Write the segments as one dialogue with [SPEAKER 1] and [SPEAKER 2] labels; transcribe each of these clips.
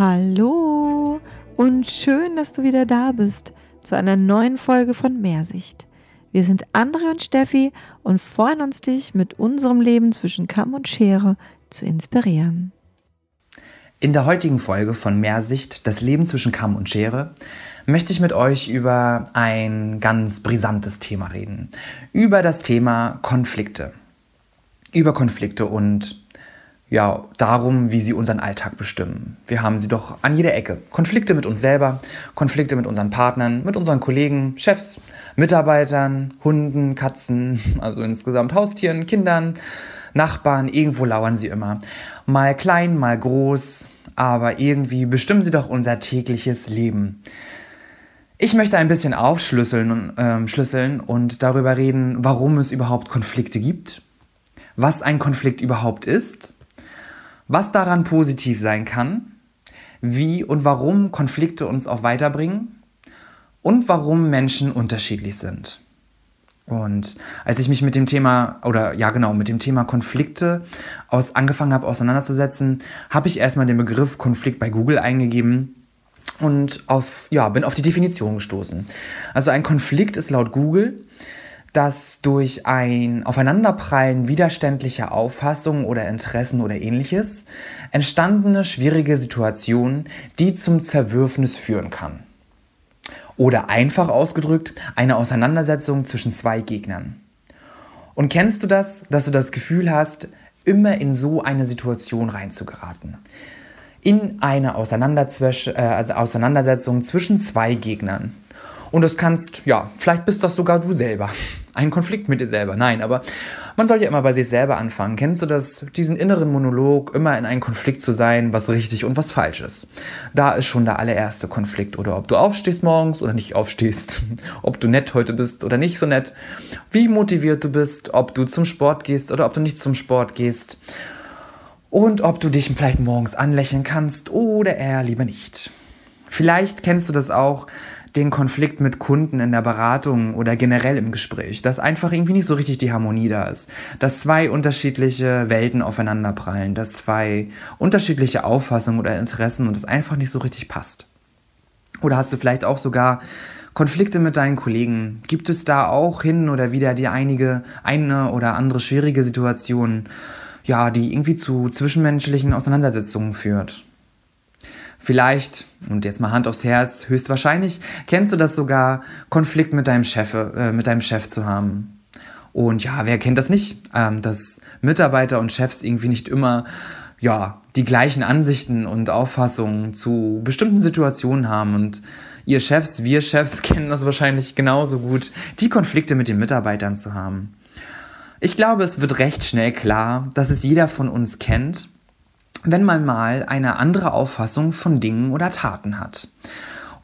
[SPEAKER 1] Hallo und schön, dass du wieder da bist zu einer neuen Folge von Mehrsicht. Wir sind Andre und Steffi und freuen uns, dich mit unserem Leben zwischen Kamm und Schere zu inspirieren.
[SPEAKER 2] In der heutigen Folge von Mehrsicht, das Leben zwischen Kamm und Schere, möchte ich mit euch über ein ganz brisantes Thema reden. Über das Thema Konflikte. Über Konflikte und ja, darum, wie sie unseren Alltag bestimmen. Wir haben sie doch an jeder Ecke. Konflikte mit uns selber, Konflikte mit unseren Partnern, mit unseren Kollegen, Chefs, Mitarbeitern, Hunden, Katzen, also insgesamt Haustieren, Kindern, Nachbarn, irgendwo lauern sie immer. Mal klein, mal groß, aber irgendwie bestimmen sie doch unser tägliches Leben. Ich möchte ein bisschen aufschlüsseln und, äh, schlüsseln und darüber reden, warum es überhaupt Konflikte gibt, was ein Konflikt überhaupt ist, was daran positiv sein kann, wie und warum Konflikte uns auch weiterbringen und warum Menschen unterschiedlich sind. Und als ich mich mit dem Thema, oder ja genau, mit dem Thema Konflikte aus, angefangen habe auseinanderzusetzen, habe ich erstmal den Begriff Konflikt bei Google eingegeben und auf, ja, bin auf die Definition gestoßen. Also ein Konflikt ist laut Google, dass durch ein Aufeinanderprallen widerständlicher Auffassungen oder Interessen oder ähnliches entstandene schwierige Situation, die zum Zerwürfnis führen kann. Oder einfach ausgedrückt, eine Auseinandersetzung zwischen zwei Gegnern. Und kennst du das, dass du das Gefühl hast, immer in so eine Situation reinzugeraten? In eine äh, also Auseinandersetzung zwischen zwei Gegnern. Und das kannst, ja, vielleicht bist das sogar du selber. Ein Konflikt mit dir selber. Nein, aber man soll ja immer bei sich selber anfangen. Kennst du das, diesen inneren Monolog, immer in einem Konflikt zu sein, was richtig und was falsch ist? Da ist schon der allererste Konflikt. Oder ob du aufstehst morgens oder nicht aufstehst. Ob du nett heute bist oder nicht so nett. Wie motiviert du bist. Ob du zum Sport gehst oder ob du nicht zum Sport gehst. Und ob du dich vielleicht morgens anlächeln kannst oder eher lieber nicht. Vielleicht kennst du das auch, den Konflikt mit Kunden in der Beratung oder generell im Gespräch, dass einfach irgendwie nicht so richtig die Harmonie da ist, dass zwei unterschiedliche Welten aufeinanderprallen, dass zwei unterschiedliche Auffassungen oder Interessen und es einfach nicht so richtig passt. Oder hast du vielleicht auch sogar Konflikte mit deinen Kollegen? Gibt es da auch hin oder wieder die einige, eine oder andere schwierige Situation, ja, die irgendwie zu zwischenmenschlichen Auseinandersetzungen führt? Vielleicht, und jetzt mal Hand aufs Herz, höchstwahrscheinlich kennst du das sogar, Konflikt mit deinem Chef, äh, mit deinem Chef zu haben. Und ja, wer kennt das nicht, ähm, dass Mitarbeiter und Chefs irgendwie nicht immer ja, die gleichen Ansichten und Auffassungen zu bestimmten Situationen haben. Und ihr Chefs, wir Chefs kennen das wahrscheinlich genauso gut, die Konflikte mit den Mitarbeitern zu haben. Ich glaube, es wird recht schnell klar, dass es jeder von uns kennt wenn man mal eine andere Auffassung von Dingen oder Taten hat.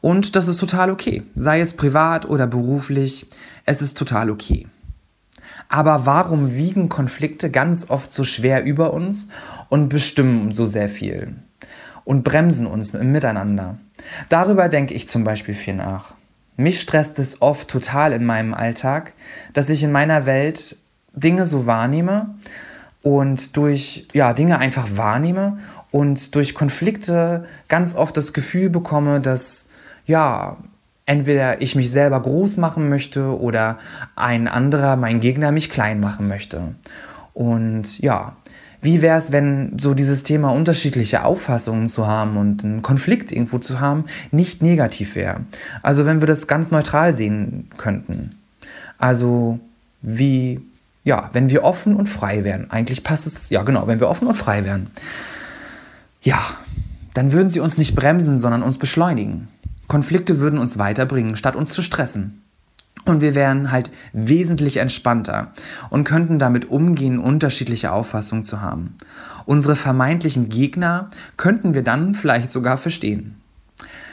[SPEAKER 2] Und das ist total okay, sei es privat oder beruflich, es ist total okay. Aber warum wiegen Konflikte ganz oft so schwer über uns und bestimmen so sehr viel und bremsen uns im Miteinander? Darüber denke ich zum Beispiel viel nach. Mich stresst es oft total in meinem Alltag, dass ich in meiner Welt Dinge so wahrnehme, und durch ja, Dinge einfach wahrnehme und durch Konflikte ganz oft das Gefühl bekomme, dass ja, entweder ich mich selber groß machen möchte oder ein anderer, mein Gegner, mich klein machen möchte. Und ja, wie wäre es, wenn so dieses Thema unterschiedliche Auffassungen zu haben und einen Konflikt irgendwo zu haben, nicht negativ wäre? Also wenn wir das ganz neutral sehen könnten. Also wie ja, wenn wir offen und frei wären. Eigentlich passt es, ja genau, wenn wir offen und frei wären. Ja, dann würden sie uns nicht bremsen, sondern uns beschleunigen. Konflikte würden uns weiterbringen, statt uns zu stressen. Und wir wären halt wesentlich entspannter und könnten damit umgehen, unterschiedliche Auffassungen zu haben. Unsere vermeintlichen Gegner könnten wir dann vielleicht sogar verstehen.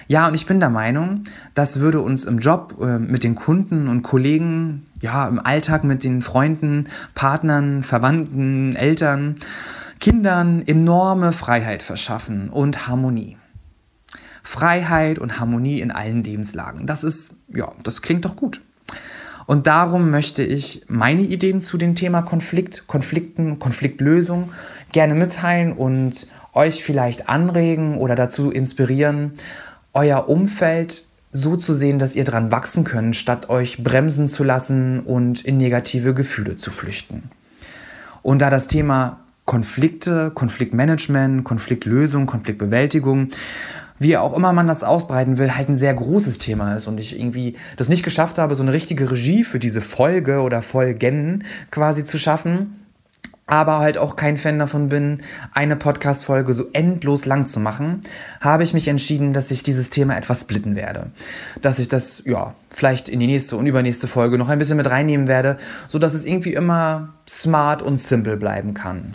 [SPEAKER 2] Ja, und ich bin der Meinung, das würde uns im Job äh, mit den Kunden und Kollegen, ja, im Alltag mit den Freunden, Partnern, Verwandten, Eltern, Kindern enorme Freiheit verschaffen und Harmonie. Freiheit und Harmonie in allen Lebenslagen. Das ist, ja, das klingt doch gut. Und darum möchte ich meine Ideen zu dem Thema Konflikt, Konflikten, Konfliktlösung gerne mitteilen und euch vielleicht anregen oder dazu inspirieren, euer Umfeld so zu sehen, dass ihr dran wachsen könnt, statt euch bremsen zu lassen und in negative Gefühle zu flüchten. Und da das Thema Konflikte, Konfliktmanagement, Konfliktlösung, Konfliktbewältigung, wie auch immer man das ausbreiten will, halt ein sehr großes Thema ist und ich irgendwie das nicht geschafft habe, so eine richtige Regie für diese Folge oder Folgen quasi zu schaffen, aber halt auch kein Fan davon bin, eine Podcast-Folge so endlos lang zu machen, habe ich mich entschieden, dass ich dieses Thema etwas splitten werde. Dass ich das, ja, vielleicht in die nächste und übernächste Folge noch ein bisschen mit reinnehmen werde, sodass es irgendwie immer smart und simpel bleiben kann.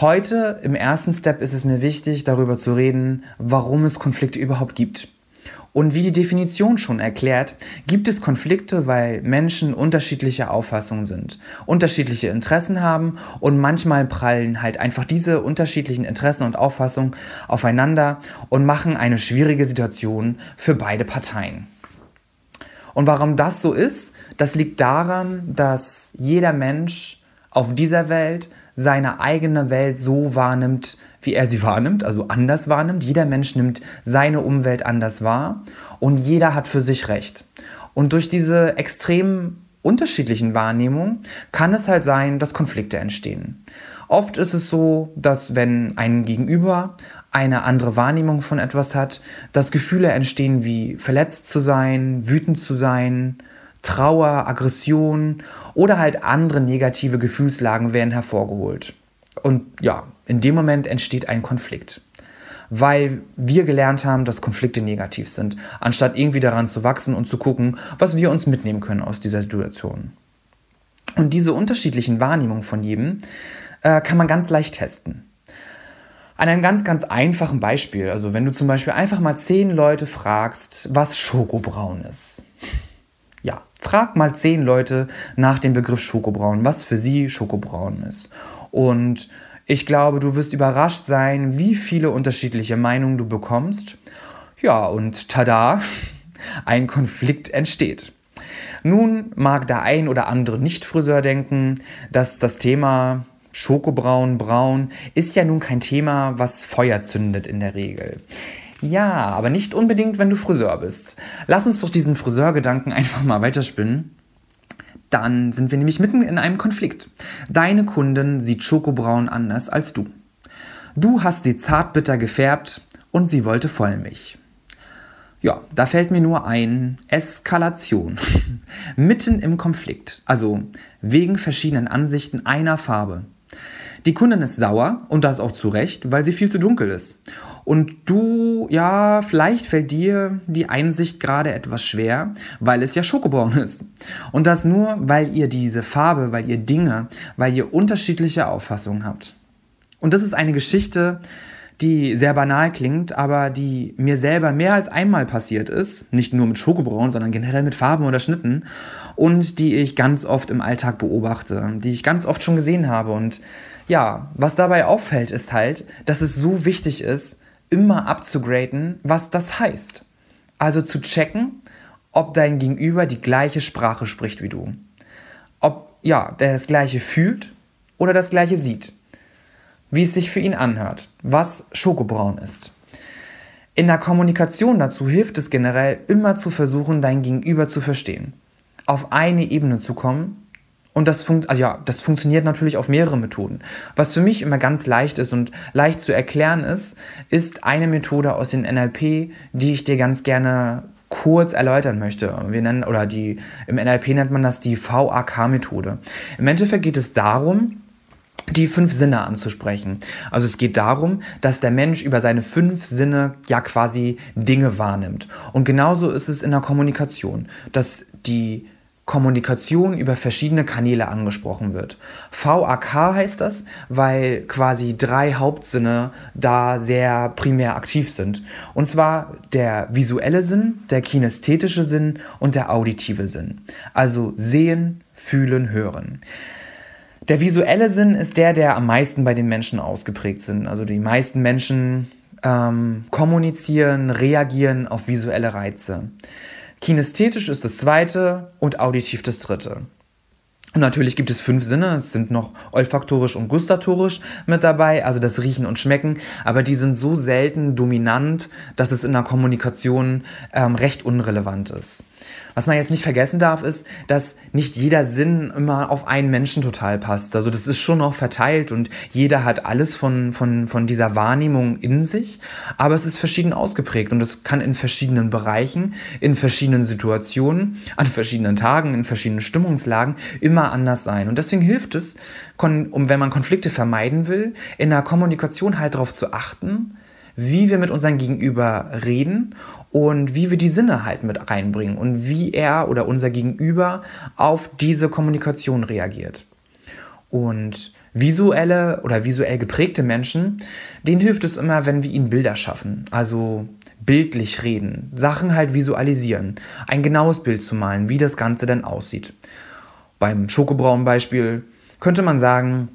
[SPEAKER 2] Heute im ersten Step ist es mir wichtig, darüber zu reden, warum es Konflikte überhaupt gibt. Und wie die Definition schon erklärt, gibt es Konflikte, weil Menschen unterschiedlicher Auffassungen sind, unterschiedliche Interessen haben und manchmal prallen halt einfach diese unterschiedlichen Interessen und Auffassungen aufeinander und machen eine schwierige Situation für beide Parteien. Und warum das so ist, das liegt daran, dass jeder Mensch auf dieser Welt seine eigene Welt so wahrnimmt, wie er sie wahrnimmt, also anders wahrnimmt. Jeder Mensch nimmt seine Umwelt anders wahr und jeder hat für sich Recht. Und durch diese extrem unterschiedlichen Wahrnehmungen kann es halt sein, dass Konflikte entstehen. Oft ist es so, dass wenn ein Gegenüber eine andere Wahrnehmung von etwas hat, dass Gefühle entstehen wie verletzt zu sein, wütend zu sein, Trauer, Aggression oder halt andere negative Gefühlslagen werden hervorgeholt. Und ja, in dem Moment entsteht ein Konflikt. Weil wir gelernt haben, dass Konflikte negativ sind, anstatt irgendwie daran zu wachsen und zu gucken, was wir uns mitnehmen können aus dieser Situation. Und diese unterschiedlichen Wahrnehmungen von jedem äh, kann man ganz leicht testen. An einem ganz, ganz einfachen Beispiel. Also wenn du zum Beispiel einfach mal zehn Leute fragst, was Schokobraun ist. Frag mal zehn Leute nach dem Begriff Schokobraun, was für sie Schokobraun ist. Und ich glaube, du wirst überrascht sein, wie viele unterschiedliche Meinungen du bekommst. Ja, und tada, ein Konflikt entsteht. Nun mag der ein oder andere Nicht-Friseur denken, dass das Thema Schokobraun, braun ist ja nun kein Thema, was Feuer zündet in der Regel. Ja, aber nicht unbedingt, wenn du Friseur bist. Lass uns doch diesen Friseurgedanken einfach mal weiterspinnen. Dann sind wir nämlich mitten in einem Konflikt. Deine Kundin sieht Schokobraun anders als du. Du hast sie zartbitter gefärbt und sie wollte Vollmilch. Ja, da fällt mir nur ein Eskalation. Mitten im Konflikt, also wegen verschiedenen Ansichten einer Farbe. Die Kundin ist sauer und das auch zu Recht, weil sie viel zu dunkel ist. Und du, ja, vielleicht fällt dir die Einsicht gerade etwas schwer, weil es ja Schokobraun ist. Und das nur, weil ihr diese Farbe, weil ihr Dinge, weil ihr unterschiedliche Auffassungen habt. Und das ist eine Geschichte, die sehr banal klingt, aber die mir selber mehr als einmal passiert ist. Nicht nur mit Schokobraun, sondern generell mit Farben oder Schnitten. Und die ich ganz oft im Alltag beobachte, die ich ganz oft schon gesehen habe. Und ja, was dabei auffällt, ist halt, dass es so wichtig ist, immer abzugraden, was das heißt. Also zu checken, ob dein Gegenüber die gleiche Sprache spricht wie du. Ob ja, der das gleiche fühlt oder das gleiche sieht. Wie es sich für ihn anhört, was Schokobraun ist. In der Kommunikation dazu hilft es generell immer zu versuchen, dein Gegenüber zu verstehen. Auf eine Ebene zu kommen und das, funkt, also ja, das funktioniert natürlich auf mehrere Methoden. Was für mich immer ganz leicht ist und leicht zu erklären ist, ist eine Methode aus den NLP, die ich dir ganz gerne kurz erläutern möchte. Wir nennen, oder die, im NLP nennt man das die VAK-Methode. Im Endeffekt geht es darum, die fünf Sinne anzusprechen. Also es geht darum, dass der Mensch über seine fünf Sinne ja quasi Dinge wahrnimmt. Und genauso ist es in der Kommunikation, dass die Kommunikation über verschiedene Kanäle angesprochen wird. VAK heißt das, weil quasi drei Hauptsinne da sehr primär aktiv sind. Und zwar der visuelle Sinn, der kinästhetische Sinn und der auditive Sinn. Also sehen, fühlen, hören. Der visuelle Sinn ist der, der am meisten bei den Menschen ausgeprägt sind. Also die meisten Menschen ähm, kommunizieren, reagieren auf visuelle Reize. Kinästhetisch ist das zweite und auditiv das dritte. Und natürlich gibt es fünf Sinne, es sind noch olfaktorisch und gustatorisch mit dabei, also das Riechen und Schmecken, aber die sind so selten dominant, dass es in der Kommunikation ähm, recht unrelevant ist. Was man jetzt nicht vergessen darf, ist, dass nicht jeder Sinn immer auf einen Menschen total passt. Also das ist schon noch verteilt und jeder hat alles von, von, von dieser Wahrnehmung in sich, aber es ist verschieden ausgeprägt und es kann in verschiedenen Bereichen, in verschiedenen Situationen, an verschiedenen Tagen, in verschiedenen Stimmungslagen immer anders sein. Und deswegen hilft es, um wenn man Konflikte vermeiden will, in der Kommunikation halt darauf zu achten, wie wir mit unserem Gegenüber reden und wie wir die Sinne halt mit reinbringen und wie er oder unser Gegenüber auf diese Kommunikation reagiert. Und visuelle oder visuell geprägte Menschen, denen hilft es immer, wenn wir ihnen Bilder schaffen. Also bildlich reden, Sachen halt visualisieren, ein genaues Bild zu malen, wie das Ganze denn aussieht. Beim Schokobraun-Beispiel könnte man sagen,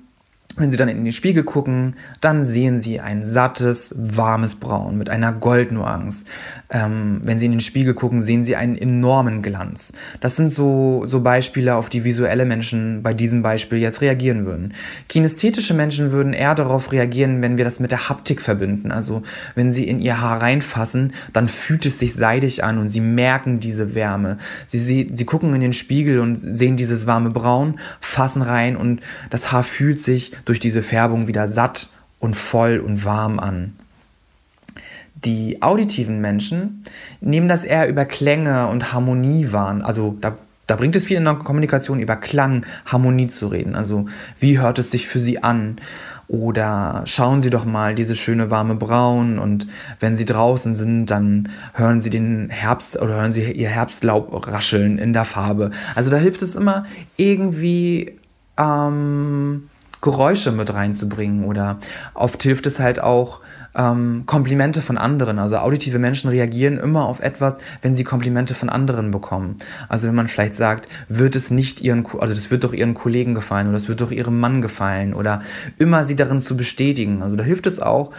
[SPEAKER 2] wenn Sie dann in den Spiegel gucken, dann sehen Sie ein sattes, warmes Braun mit einer Goldnuance. Ähm, wenn Sie in den Spiegel gucken, sehen Sie einen enormen Glanz. Das sind so, so Beispiele, auf die visuelle Menschen bei diesem Beispiel jetzt reagieren würden. Kinästhetische Menschen würden eher darauf reagieren, wenn wir das mit der Haptik verbinden. Also wenn Sie in Ihr Haar reinfassen, dann fühlt es sich seidig an und Sie merken diese Wärme. Sie, sie, sie gucken in den Spiegel und sehen dieses warme Braun, fassen rein und das Haar fühlt sich durch diese Färbung wieder satt und voll und warm an. Die auditiven Menschen nehmen das eher über Klänge und Harmonie wahr. Also da, da bringt es viel in der Kommunikation über Klang, Harmonie zu reden. Also wie hört es sich für sie an? Oder schauen Sie doch mal diese schöne warme Braun und wenn Sie draußen sind, dann hören Sie den Herbst oder hören Sie Ihr Herbstlaub rascheln in der Farbe. Also da hilft es immer irgendwie ähm, Geräusche mit reinzubringen oder oft hilft es halt auch ähm, Komplimente von anderen. Also auditive Menschen reagieren immer auf etwas, wenn sie Komplimente von anderen bekommen. Also wenn man vielleicht sagt, wird es nicht ihren, also das wird doch ihren Kollegen gefallen oder das wird doch ihrem Mann gefallen oder immer sie darin zu bestätigen. Also da hilft es auch,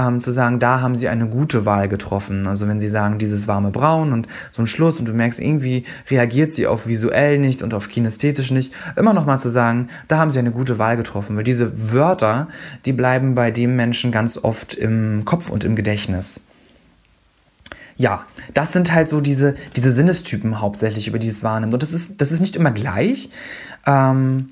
[SPEAKER 2] ähm, zu sagen, da haben sie eine gute Wahl getroffen. Also wenn sie sagen, dieses warme Braun und ein Schluss und du merkst, irgendwie reagiert sie auf visuell nicht und auf kinästhetisch nicht, immer noch mal zu sagen, da haben sie eine gute Wahl getroffen. Weil diese Wörter, die bleiben bei dem Menschen ganz oft im Kopf und im Gedächtnis ja, das sind halt so diese, diese Sinnestypen hauptsächlich, über die es wahrnimmt. Und das ist, das ist nicht immer gleich. Ähm,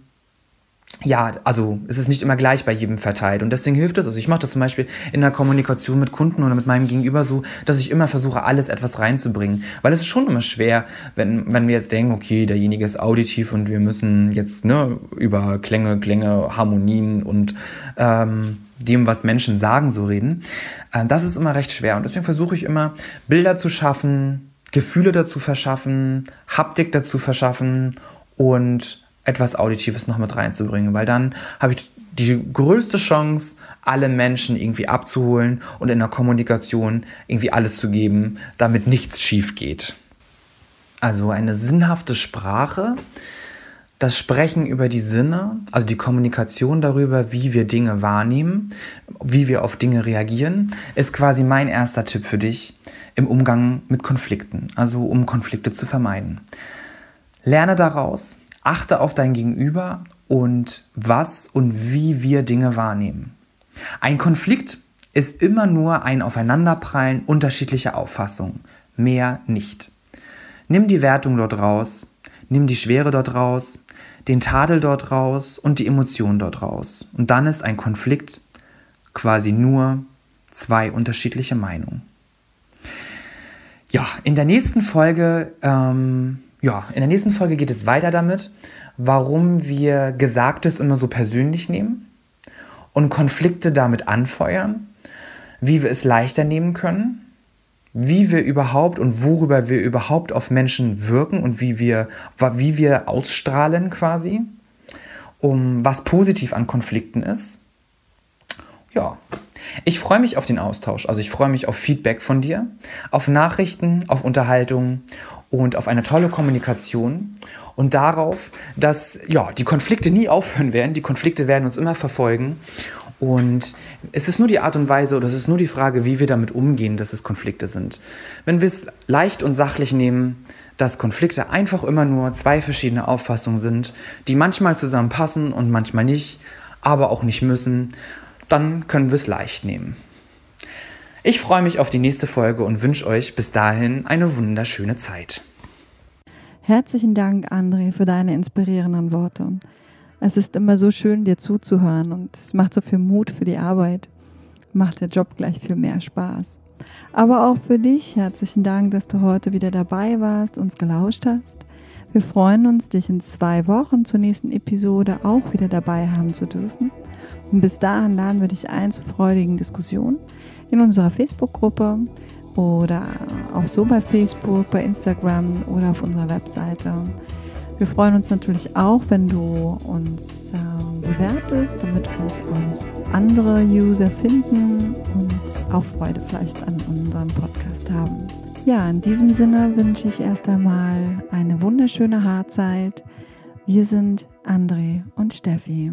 [SPEAKER 2] ja, also es ist nicht immer gleich bei jedem verteilt und deswegen hilft es. Also ich mache das zum Beispiel in der Kommunikation mit Kunden oder mit meinem Gegenüber so, dass ich immer versuche, alles etwas reinzubringen. Weil es ist schon immer schwer, wenn, wenn wir jetzt denken, okay, derjenige ist auditiv und wir müssen jetzt ne, über Klänge, Klänge, Harmonien und ähm, dem, was Menschen sagen, so reden. Äh, das ist immer recht schwer und deswegen versuche ich immer, Bilder zu schaffen, Gefühle dazu verschaffen, Haptik dazu verschaffen und etwas Auditives noch mit reinzubringen, weil dann habe ich die größte Chance, alle Menschen irgendwie abzuholen und in der Kommunikation irgendwie alles zu geben, damit nichts schief geht. Also eine sinnhafte Sprache, das Sprechen über die Sinne, also die Kommunikation darüber, wie wir Dinge wahrnehmen, wie wir auf Dinge reagieren, ist quasi mein erster Tipp für dich im Umgang mit Konflikten, also um Konflikte zu vermeiden. Lerne daraus, Achte auf dein Gegenüber und was und wie wir Dinge wahrnehmen. Ein Konflikt ist immer nur ein Aufeinanderprallen unterschiedlicher Auffassungen, mehr nicht. Nimm die Wertung dort raus, nimm die Schwere dort raus, den Tadel dort raus und die Emotion dort raus. Und dann ist ein Konflikt quasi nur zwei unterschiedliche Meinungen. Ja, in der nächsten Folge ähm, ja, in der nächsten Folge geht es weiter damit, warum wir Gesagtes immer so persönlich nehmen und Konflikte damit anfeuern, wie wir es leichter nehmen können, wie wir überhaupt und worüber wir überhaupt auf Menschen wirken und wie wir, wie wir ausstrahlen quasi, um was positiv an Konflikten ist. Ja, ich freue mich auf den Austausch, also ich freue mich auf Feedback von dir, auf Nachrichten, auf Unterhaltung und auf eine tolle Kommunikation und darauf, dass ja, die Konflikte nie aufhören werden, die Konflikte werden uns immer verfolgen Und es ist nur die Art und Weise oder es ist nur die Frage, wie wir damit umgehen, dass es Konflikte sind. Wenn wir es leicht und sachlich nehmen, dass Konflikte einfach immer nur zwei verschiedene Auffassungen sind, die manchmal zusammenpassen und manchmal nicht, aber auch nicht müssen, dann können wir es leicht nehmen. Ich freue mich auf die nächste Folge und wünsche euch bis dahin eine wunderschöne Zeit.
[SPEAKER 1] Herzlichen Dank, André, für deine inspirierenden Worte. Es ist immer so schön, dir zuzuhören und es macht so viel Mut für die Arbeit. Macht der Job gleich viel mehr Spaß. Aber auch für dich herzlichen Dank, dass du heute wieder dabei warst, uns gelauscht hast. Wir freuen uns, dich in zwei Wochen zur nächsten Episode auch wieder dabei haben zu dürfen. Und bis dahin laden wir dich ein zu freudigen Diskussionen in unserer Facebook-Gruppe oder auch so bei Facebook, bei Instagram oder auf unserer Webseite. Wir freuen uns natürlich auch, wenn du uns ähm, bewertest, damit uns auch andere User finden und auch Freude vielleicht an unserem Podcast haben. Ja, in diesem Sinne wünsche ich erst einmal eine wunderschöne Haarzeit. Wir sind André und Steffi.